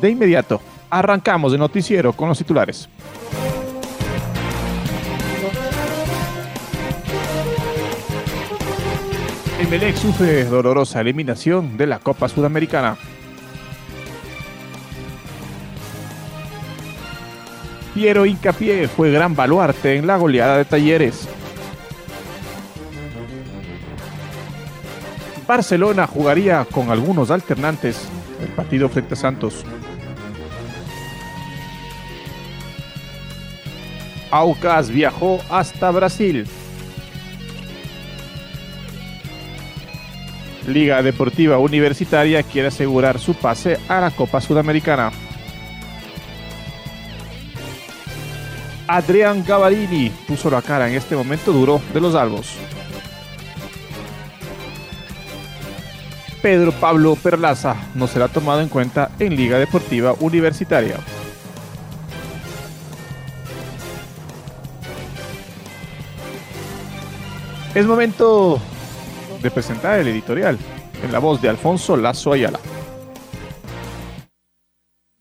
De inmediato, arrancamos el noticiero con los titulares. Emelec sufre dolorosa eliminación de la Copa Sudamericana. Piero Incapié fue gran baluarte en la goleada de Talleres. Barcelona jugaría con algunos alternantes el partido frente a Santos. Aucas viajó hasta Brasil. Liga Deportiva Universitaria quiere asegurar su pase a la Copa Sudamericana. Adrián Gavarini puso la cara en este momento duro de los albos. Pedro Pablo Perlaza no será tomado en cuenta en Liga Deportiva Universitaria. Es momento de presentar el editorial en la voz de Alfonso Lazo Ayala.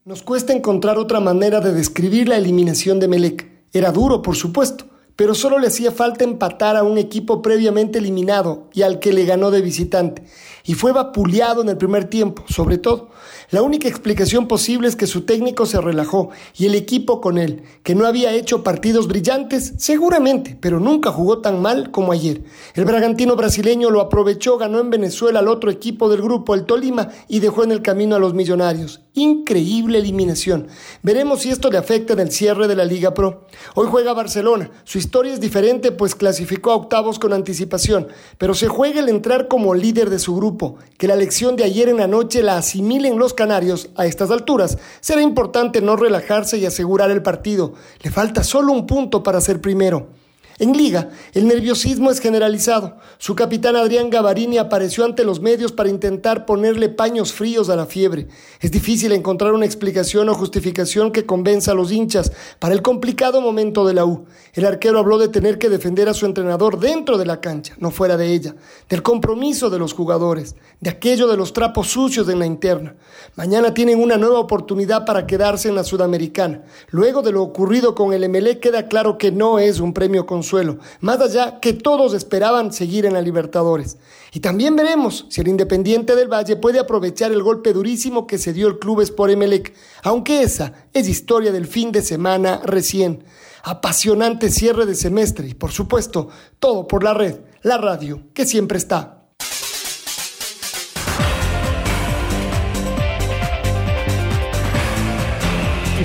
Nos cuesta encontrar otra manera de describir la eliminación de Melec. Era duro, por supuesto, pero solo le hacía falta empatar a un equipo previamente eliminado y al que le ganó de visitante. Y fue vapuleado en el primer tiempo, sobre todo. La única explicación posible es que su técnico se relajó y el equipo con él, que no había hecho partidos brillantes, seguramente, pero nunca jugó tan mal como ayer. El Bragantino brasileño lo aprovechó, ganó en Venezuela al otro equipo del grupo, el Tolima, y dejó en el camino a los millonarios. Increíble eliminación. Veremos si esto le afecta en el cierre de la Liga Pro. Hoy juega Barcelona. Su historia es diferente, pues clasificó a octavos con anticipación, pero se juega el entrar como líder de su grupo. Que la lección de ayer en la noche la asimilen los Canarios a estas alturas, será importante no relajarse y asegurar el partido. Le falta solo un punto para ser primero. En Liga, el nerviosismo es generalizado. Su capitán Adrián Gavarini apareció ante los medios para intentar ponerle paños fríos a la fiebre. Es difícil encontrar una explicación o justificación que convenza a los hinchas para el complicado momento de la U. El arquero habló de tener que defender a su entrenador dentro de la cancha, no fuera de ella, del compromiso de los jugadores, de aquello de los trapos sucios en la interna. Mañana tienen una nueva oportunidad para quedarse en la Sudamericana. Luego de lo ocurrido con el MLE queda claro que no es un premio con suelo, más allá que todos esperaban seguir en la Libertadores. Y también veremos si el Independiente del Valle puede aprovechar el golpe durísimo que se dio el club por Emelec, aunque esa es historia del fin de semana recién. Apasionante cierre de semestre y por supuesto, todo por la red, la radio, que siempre está.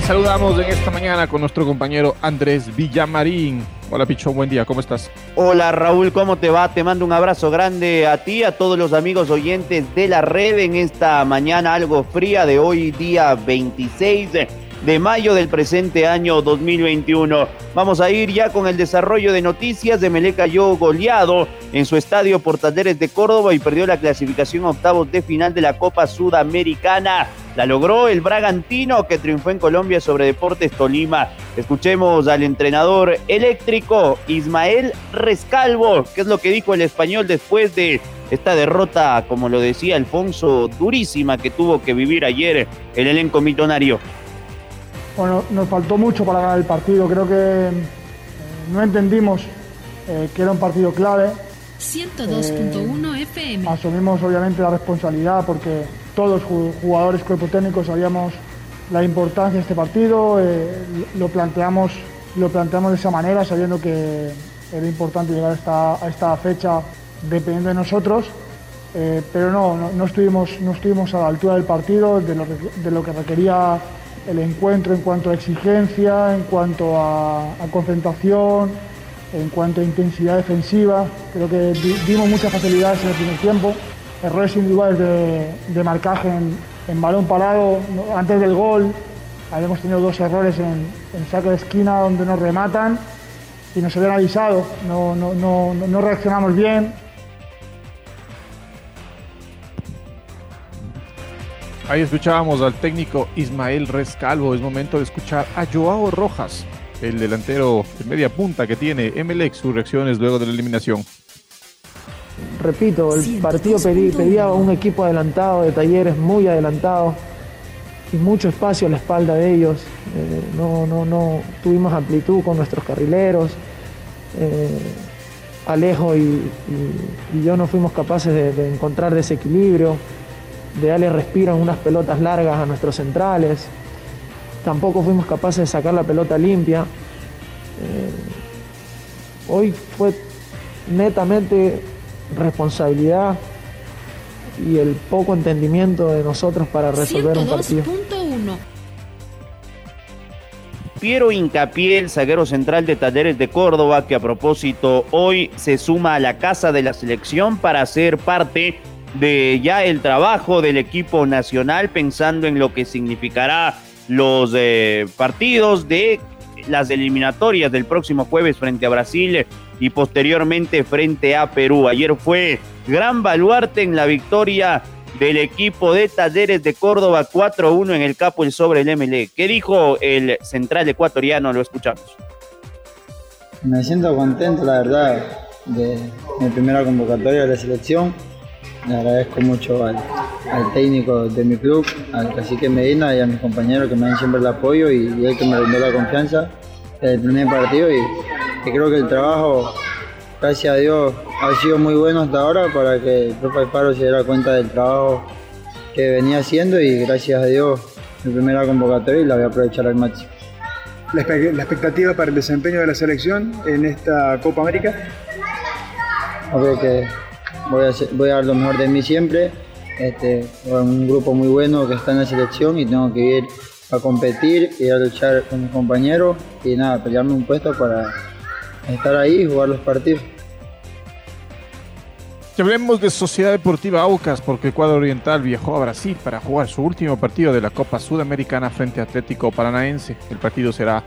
Saludamos en esta mañana con nuestro compañero Andrés Villamarín. Hola Picho, buen día, ¿cómo estás? Hola Raúl, ¿cómo te va? Te mando un abrazo grande a ti, a todos los amigos oyentes de la red en esta mañana algo fría de hoy, día 26 de mayo del presente año 2021. Vamos a ir ya con el desarrollo de noticias. De Melé cayó goleado en su estadio Portaleres de Córdoba y perdió la clasificación a octavos de final de la Copa Sudamericana. La logró el Bragantino que triunfó en Colombia sobre Deportes Tolima. Escuchemos al entrenador eléctrico Ismael Rescalvo, que es lo que dijo el español después de esta derrota, como lo decía Alfonso, durísima que tuvo que vivir ayer el elenco mitonario. Bueno, nos faltó mucho para ganar el partido. Creo que eh, no entendimos eh, que era un partido clave. 102.1 FM. Asumimos obviamente la responsabilidad porque todos jugadores, cuerpo técnico, sabíamos la importancia de este partido. Eh, lo, planteamos, lo planteamos de esa manera, sabiendo que era importante llegar a esta, a fecha dependiendo de nosotros. eh, pero no, no, estuvimos, no estuvimos a la altura del partido, de lo, de lo que requería el encuentro en cuanto a exigencia, en cuanto a, concentración, en cuanto a intensidad defensiva. Creo que dimos muchas facilidades en el primer tiempo, errores individuales de, de marcaje en, balón parado antes del gol. Habíamos tenido dos errores en, en saque de esquina donde nos rematan y nos habían avisado. No, no, no, no reaccionamos bien. Ahí escuchábamos al técnico Ismael Rescalvo. Es momento de escuchar a Joao Rojas, el delantero de media punta que tiene Emelec, sus reacciones luego de la eliminación. Repito, el partido pedía un equipo adelantado, de talleres muy adelantado y mucho espacio a la espalda de ellos. Eh, no, no, no tuvimos amplitud con nuestros carrileros. Eh, Alejo y, yo no fuimos capaces de encontrar desequilibrio de darle respiro en unas pelotas largas a nuestros centrales. Tampoco fuimos capaces de sacar la pelota limpia. Eh, hoy fue netamente responsabilidad y el poco entendimiento de nosotros para resolver un partido. Piero Incapié, el zaguero central de Talleres de Córdoba, que a propósito hoy se suma a la casa de la selección para ser parte de ya el trabajo del equipo nacional, pensando en lo que significará los eh, partidos de las eliminatorias del próximo jueves frente a Brasil y posteriormente frente a Perú. Ayer fue gran baluarte en la victoria del equipo de Talleres de Córdoba 4-1 en el capo el sobre el MLE. ¿Qué dijo el central ecuatoriano? Lo escuchamos. Me siento contento, la verdad, de mi primera convocatoria de la selección le agradezco mucho al, técnico de mi club, al cacique Medina y a mis compañeros que me dan siempre el apoyo y, y él que me brindó la confianza en el primer partido y, creo que el trabajo, gracias a Dios, ha sido muy bueno hasta ahora para que el profe Alfaro se diera cuenta del trabajo que venía haciendo y gracias a Dios mi primera convocatoria y la voy a aprovechar al máximo. La, expectativa para el desempeño de la selección en esta Copa América? Creo que voy a, voy a dar lo mejor de mí siempre. Este, un grupo muy bueno que está en la selección y tengo que ir a competir, ir a luchar con mis compañeros y nada, pelearme un puesto para estar ahí y jugar los partidos. Y hablemos de Sociedad Deportiva Aucas, porque Ecuador Oriental viajó a Brasil para jugar su último partido de la Copa Sudamericana frente a Atlético Paranaense. El partido será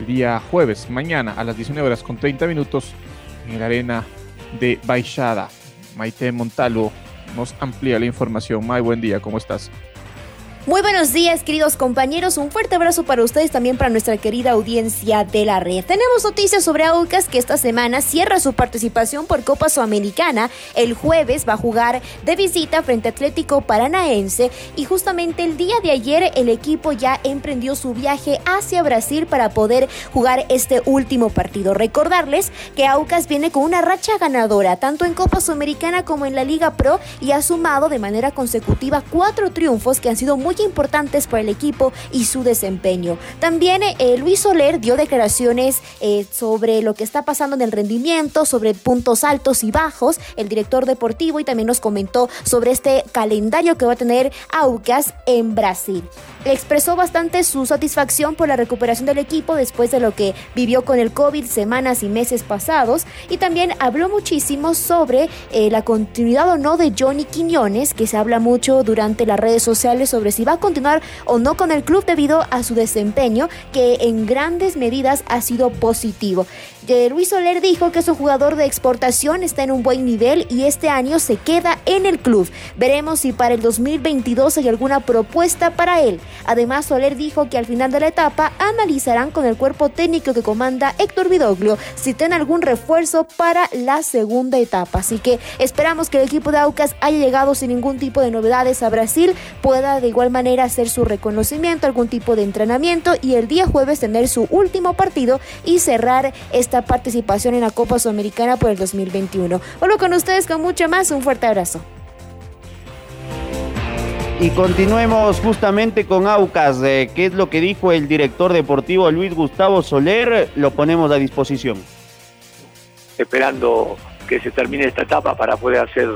el día jueves, mañana a las 19 horas con 30 minutos en la arena de Baixada. Maite Montalvo nos amplía la información. May, buen día, ¿cómo estás? Muy buenos días, queridos compañeros. Un fuerte abrazo para ustedes, también para nuestra querida audiencia de la red. Tenemos noticias sobre Aucas que esta semana cierra su participación por Copa Sudamericana. El jueves va a jugar de visita frente a Atlético Paranaense y justamente el día de ayer el equipo ya emprendió su viaje hacia Brasil para poder jugar este último partido. Recordarles que Aucas viene con una racha ganadora tanto en Copa Sudamericana como en la Liga Pro y ha sumado de manera consecutiva cuatro triunfos que han sido muy importantes para el equipo y su desempeño. También eh, Luis Soler dio declaraciones eh, sobre lo que está pasando en el rendimiento, sobre puntos altos y bajos, el director deportivo y también nos comentó sobre este calendario que va a tener Aucas en Brasil. Expresó bastante su satisfacción por la recuperación del equipo después de lo que vivió con el COVID semanas y meses pasados y también habló muchísimo sobre eh, la continuidad o no de Johnny Quiñones, que se habla mucho durante las redes sociales sobre si va a continuar o no con el club debido a su desempeño que en grandes medidas ha sido positivo. Luis Soler dijo que su jugador de exportación está en un buen nivel y este año se queda en el club. Veremos si para el 2022 hay alguna propuesta para él. Además, Soler dijo que al final de la etapa analizarán con el cuerpo técnico que comanda Héctor Vidoglio si tiene algún refuerzo para la segunda etapa. Así que esperamos que el equipo de Aucas haya llegado sin ningún tipo de novedades a Brasil, pueda de igual manera hacer su reconocimiento, algún tipo de entrenamiento y el día jueves tener su último partido y cerrar esta participación en la Copa Sudamericana por el 2021. Vuelvo con ustedes con mucho más. Un fuerte abrazo. Y continuemos justamente con Aucas, eh, ¿qué es lo que dijo el director deportivo Luis Gustavo Soler, lo ponemos a disposición. Esperando que se termine esta etapa para poder hacer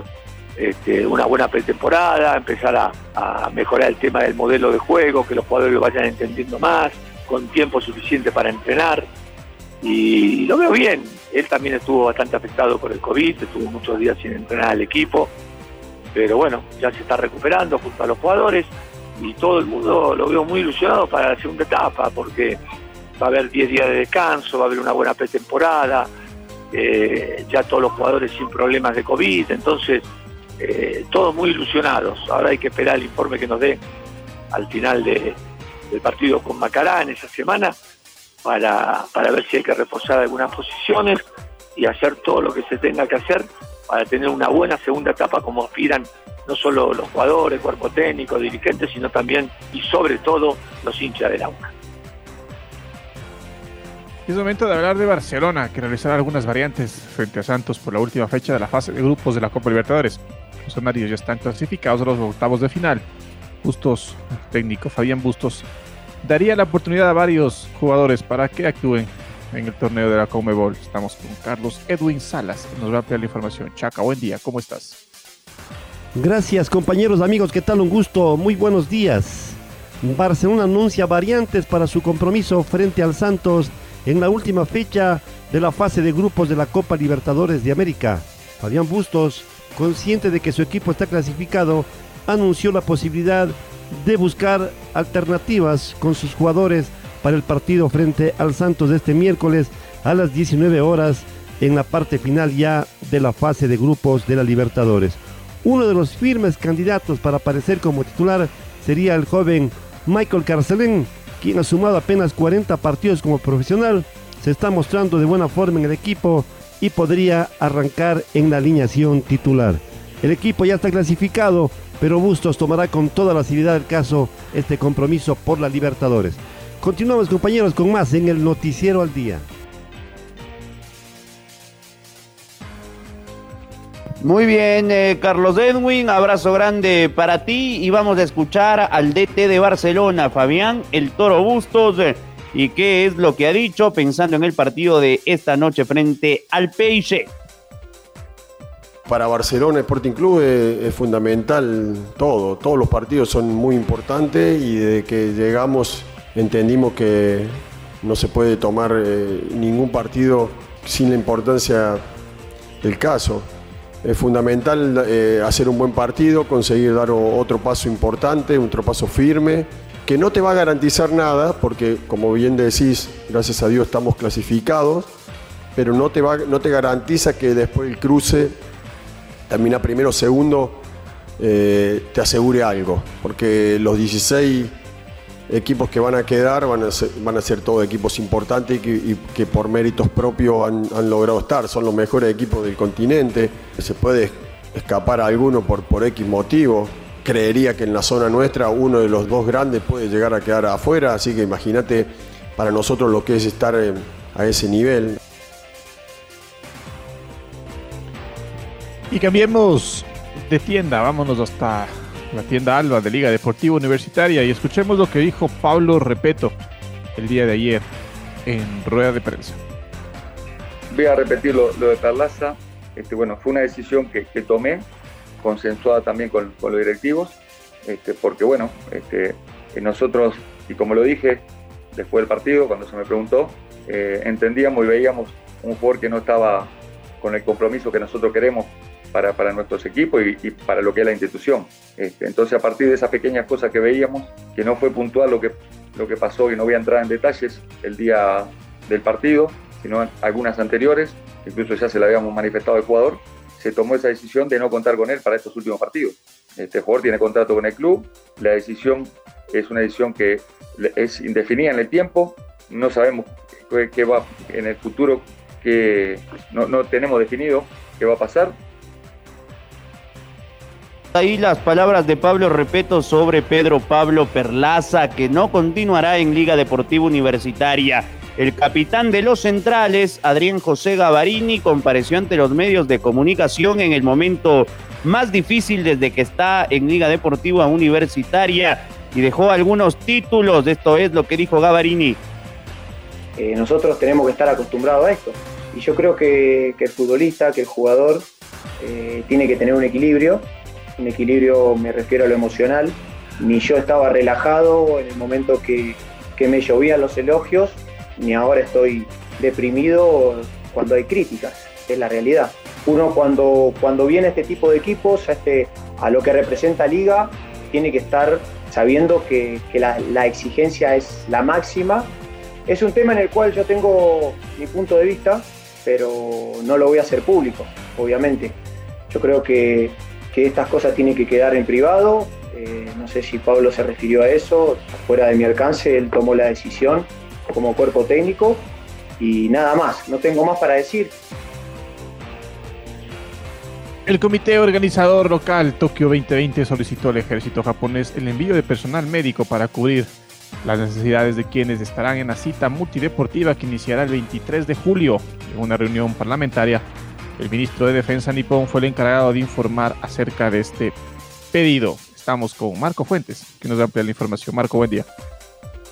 este, una buena pretemporada, empezar a, a, mejorar el tema del modelo de juego, que los jugadores lo vayan entendiendo más, con tiempo suficiente para entrenar. Y lo veo bien. Él también estuvo bastante afectado por el COVID, estuvo muchos días sin entrenar al equipo, pero bueno, ya se está recuperando junto a los jugadores y todo el mundo lo veo muy ilusionado para la segunda etapa, porque va a haber 10 días de descanso, va a haber una buena pretemporada, eh, ya todos los jugadores sin problemas de COVID, entonces eh, todos muy ilusionados. Ahora hay que esperar el informe que nos dé al final del partido con Macará en esa semana para, para ver si hay que reforzar algunas posiciones y hacer todo lo que se tenga que hacer para tener una buena segunda etapa como aspiran no solo los jugadores, cuerpo técnico, dirigentes, sino también y sobre todo los hinchas del AUCA. Es momento de hablar de Barcelona, que realizará algunas variantes frente a Santos por la última fecha de la fase de grupos de la Copa Libertadores. Los amarillos ya están clasificados a los octavos de final. Bustos, técnico Fabián Bustos, daría la oportunidad a varios jugadores para que actúen en el torneo de la Comebol. Estamos con Carlos Edwin Salas, que nos va a ampliar la información. Chaca, buen día, ¿cómo estás? Gracias compañeros, amigos, ¿qué tal? Un gusto, muy buenos días. Barcelona anuncia variantes para su compromiso frente al Santos en la última fecha de la fase de grupos de la Copa Libertadores de América. Fabián Bustos, consciente de que su equipo está clasificado, anunció la posibilidad de buscar alternativas con sus jugadores para el partido frente al Santos de este miércoles a las 19 horas en la parte final ya de la fase de grupos de la Libertadores. Uno de los firmes candidatos para aparecer como titular sería el joven Michael Carcelén, quien ha sumado apenas 40 partidos como profesional, se está mostrando de buena forma en el equipo y podría arrancar en la alineación titular. El equipo ya está clasificado, pero Bustos tomará con toda la seriedad del caso este compromiso por la Libertadores. Continuamos compañeros con más en el Noticiero al Día. Muy bien, eh, Carlos Edwin, abrazo grande para ti y vamos a escuchar al DT de Barcelona, Fabián El Toro Bustos, eh, y qué es lo que ha dicho pensando en el partido de esta noche frente al Peixe. Para Barcelona Sporting Club es, es, fundamental todo, todos los partidos son muy importantes y desde que llegamos entendimos que no se puede tomar eh, ningún partido sin la importancia del caso. Es fundamental eh, hacer un buen partido, conseguir dar otro paso importante, otro paso firme, que no te va a garantizar nada, porque como bien decís, gracias a Dios estamos clasificados, pero no te, va, no te garantiza que después el cruce, termina primero o segundo, eh, te asegure algo, porque los 16 equipos que van a quedar van a ser, todos equipos importantes y que, por méritos propios han, logrado estar. Son los mejores equipos del continente. Se puede escapar a alguno por, por X motivo. Creería que en la zona nuestra uno de los dos grandes puede llegar a quedar afuera, así que imagínate para nosotros lo que es estar a ese nivel. Y cambiemos de tienda, vámonos hasta la tienda Alba de Liga Deportiva Universitaria y escuchemos lo que dijo Pablo Repeto el día de ayer en rueda de prensa. Voy a repetir lo, de Perlaza. Este, bueno, fue una decisión que, que tomé, consensuada también con, con los directivos, este, porque bueno, este, nosotros, y como lo dije después del partido, cuando se me preguntó, eh, entendíamos y veíamos un jugador que no estaba con el compromiso que nosotros queremos para, para nuestros equipos y, para lo que es la institución. Este, entonces, a partir de esas pequeñas cosas que veíamos, que no fue puntual lo que, lo que pasó, y no voy a entrar en detalles el día del partido, sino algunas anteriores, incluso ya se lo habíamos manifestado al jugador, se tomó esa decisión de no contar con él para estos últimos partidos. Este jugador tiene contrato con el club, la decisión es una decisión que es indefinida en el tiempo, no sabemos qué va en el futuro, que no, no tenemos definido qué va a pasar, Ahí las palabras de Pablo Repeto sobre Pedro Pablo Perlaza, que no continuará en Liga Deportiva Universitaria. El capitán de los centrales, Adrián José Gavarini, compareció ante los medios de comunicación en el momento más difícil desde que está en Liga Deportiva Universitaria y dejó algunos títulos. Esto es lo que dijo Gavarini. Eh, nosotros tenemos que estar acostumbrados a esto. Y yo creo que, el futbolista, que el jugador eh, tiene que tener un equilibrio. Un equilibrio me refiero a lo emocional. Ni yo estaba relajado en el momento que, que me llovían los elogios, ni ahora estoy deprimido cuando hay críticas. Es la realidad. Uno cuando, cuando viene este tipo de equipos, a, este, lo que representa Liga, tiene que estar sabiendo que, que la, la exigencia es la máxima. Es un tema en el cual yo tengo mi punto de vista, pero no lo voy a hacer público, obviamente. Yo creo que, que estas cosas tienen que quedar en privado. Eh, no sé si Pablo se refirió a eso, fuera de mi alcance, él tomó la decisión como cuerpo técnico y nada más, no tengo más para decir. El comité organizador local Tokio 2020 solicitó al ejército japonés el envío de personal médico para cubrir las necesidades de quienes estarán en la cita multideportiva que iniciará el 23 de julio. En una reunión parlamentaria, el ministro de Defensa nipón fue el encargado de informar acerca de este pedido. Estamos con Marco Fuentes, que nos amplía la información. Marco, buen día.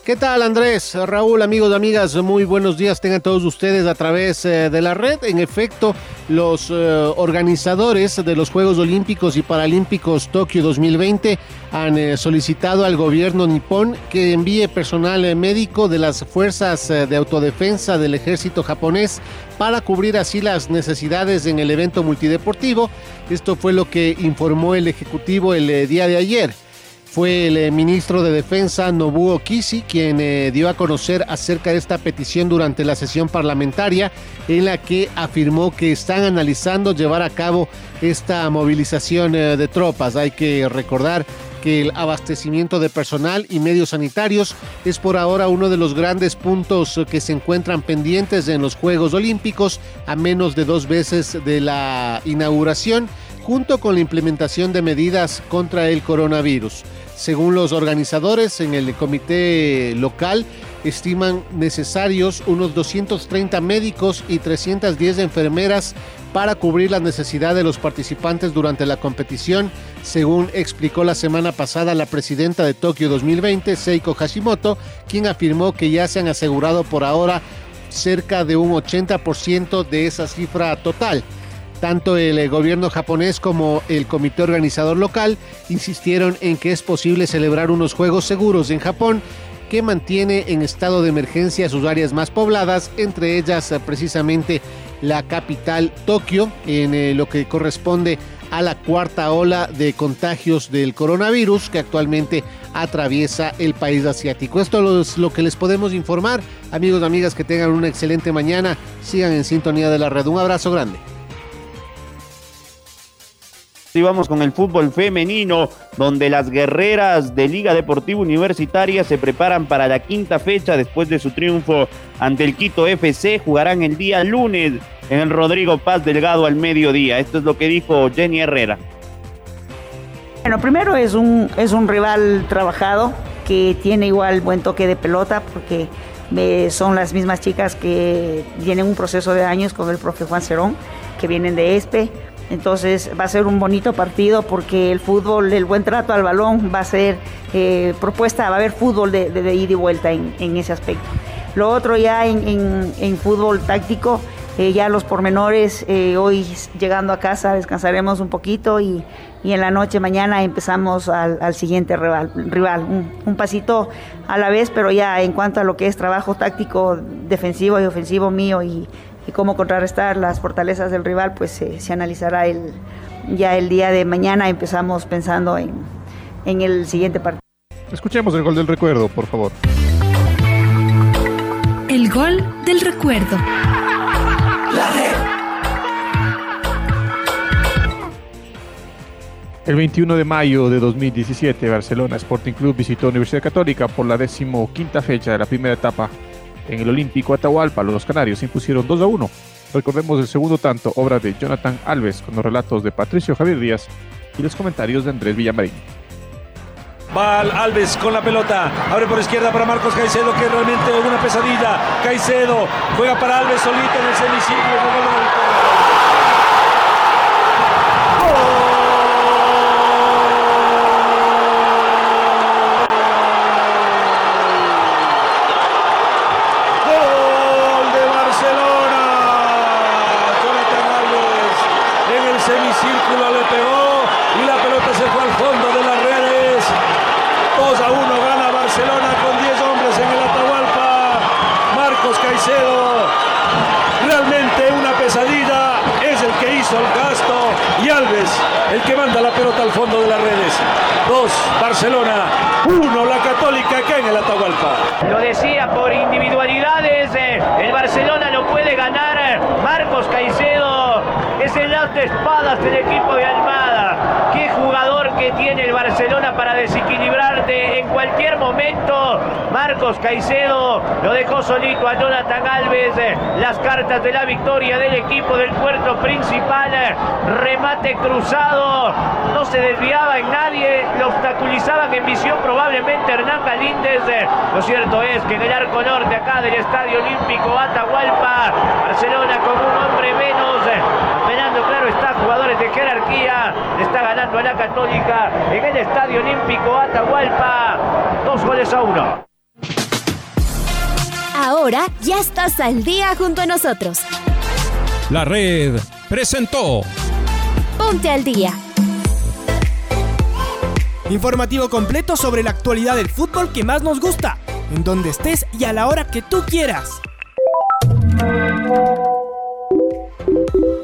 ¿Qué tal Andrés? Raúl, amigos amigas, muy buenos días tengan todos ustedes a través eh, de la red. En efecto, los eh, organizadores de los Juegos Olímpicos y Paralímpicos Tokio 2020 han eh, solicitado al gobierno nipón que envíe personal médico de las fuerzas de autodefensa del ejército japonés para cubrir así las necesidades en el evento multideportivo. Esto fue lo que informó el Ejecutivo el día de ayer fue el eh, ministro de Defensa Nobuo Kishi quien eh, dio a conocer acerca de esta petición durante la sesión parlamentaria en la que afirmó que están analizando llevar a cabo esta movilización eh, de tropas. Hay que recordar que el abastecimiento de personal y medios sanitarios es por ahora uno de los grandes puntos que se encuentran pendientes en los Juegos Olímpicos a menos de dos veces de la inauguración junto con la implementación de medidas contra el coronavirus. Según los organizadores en el comité local, estiman necesarios unos 230 médicos y 310 enfermeras para cubrir la necesidad de los participantes durante la competición, según explicó la semana pasada la presidenta de Tokio 2020, Seiko Hashimoto, quien afirmó que ya se han asegurado por ahora cerca de un 80% de esa cifra total. Tanto el eh, gobierno japonés como el comité organizador local insistieron en que es posible celebrar unos Juegos seguros en Japón que mantiene en estado de emergencia sus áreas más pobladas, entre ellas eh, precisamente la capital Tokio, en eh, lo que corresponde a la cuarta ola de contagios del coronavirus que actualmente atraviesa el país asiático. Esto es lo que les podemos informar. Amigos amigas, que tengan una excelente mañana. Sigan en sintonía de la red. Un abrazo grande. Y vamos con el fútbol femenino, donde las guerreras de Liga Deportiva Universitaria se preparan para la quinta fecha después de su triunfo ante el Quito FC. Jugarán el día lunes en el Rodrigo Paz Delgado al mediodía. Esto es lo que dijo Jenny Herrera. Bueno, primero es un, es un rival trabajado que tiene igual buen toque de pelota porque eh, son las mismas chicas que tienen un proceso de años con el profe Juan Cerón, que vienen de ESPE entonces va a ser un bonito partido porque el fútbol, el buen trato al balón va a ser eh, propuesta, va a haber fútbol de, ida y vuelta en, ese aspecto. Lo otro ya en, fútbol táctico, eh, ya los pormenores, eh, hoy llegando a casa descansaremos un poquito y, en la noche mañana empezamos al, siguiente rival un, pasito a la vez, pero ya en cuanto a lo que es trabajo táctico defensivo y ofensivo mío y, y cómo contrarrestar las fortalezas del rival, pues se analizará el, ya el día de mañana. Empezamos pensando en, en el siguiente partido. Escuchemos el gol del recuerdo, por favor. El gol del recuerdo. El 21 de mayo de 2017, Barcelona Sporting Club visitó Universidad Católica por la decimoquinta fecha de la primera etapa en el Olímpico Atahualpa, los canarios se impusieron 2 a 1. Recordemos el segundo tanto, obra de Jonathan Alves, con los relatos de Patricio Javier Díaz y los comentarios de Andrés Villamarín. Va Alves con la pelota. Abre por izquierda para Marcos Caicedo, que es realmente una pesadilla. Caicedo juega para Alves solito en el semiciclo. pelota al fondo de las redes. Dos, Barcelona. Uno, la Católica acá en el Atahualpa. Lo decía por individualidades, eh, el Barcelona lo puede ganar. eh, Marcos Caicedo es el as de espadas del equipo de Almada. Qué jugador que tiene el Barcelona para desequilibrarte en cualquier momento. Marcos Caicedo lo dejó solito a Jonathan eh, Las cartas de la victoria del equipo del puerto principal. Remate cruzado. No se desviaba en nadie. Lo obstaculizaban en visión probablemente Hernán Galíndez. Lo cierto es que en el arco norte acá del Estadio Olímpico Atahualpa, Barcelona con un hombre menos. Apelando, claro, está jugadores de jerarquía. Está ganando a la Católica en el Estadio Olímpico Atahualpa. Dos goles a uno. Ahora ya estás al día junto a nosotros. La red presentó Ponte al día. Informativo completo sobre la actualidad del fútbol que más nos gusta, en donde estés y a la hora que tú quieras.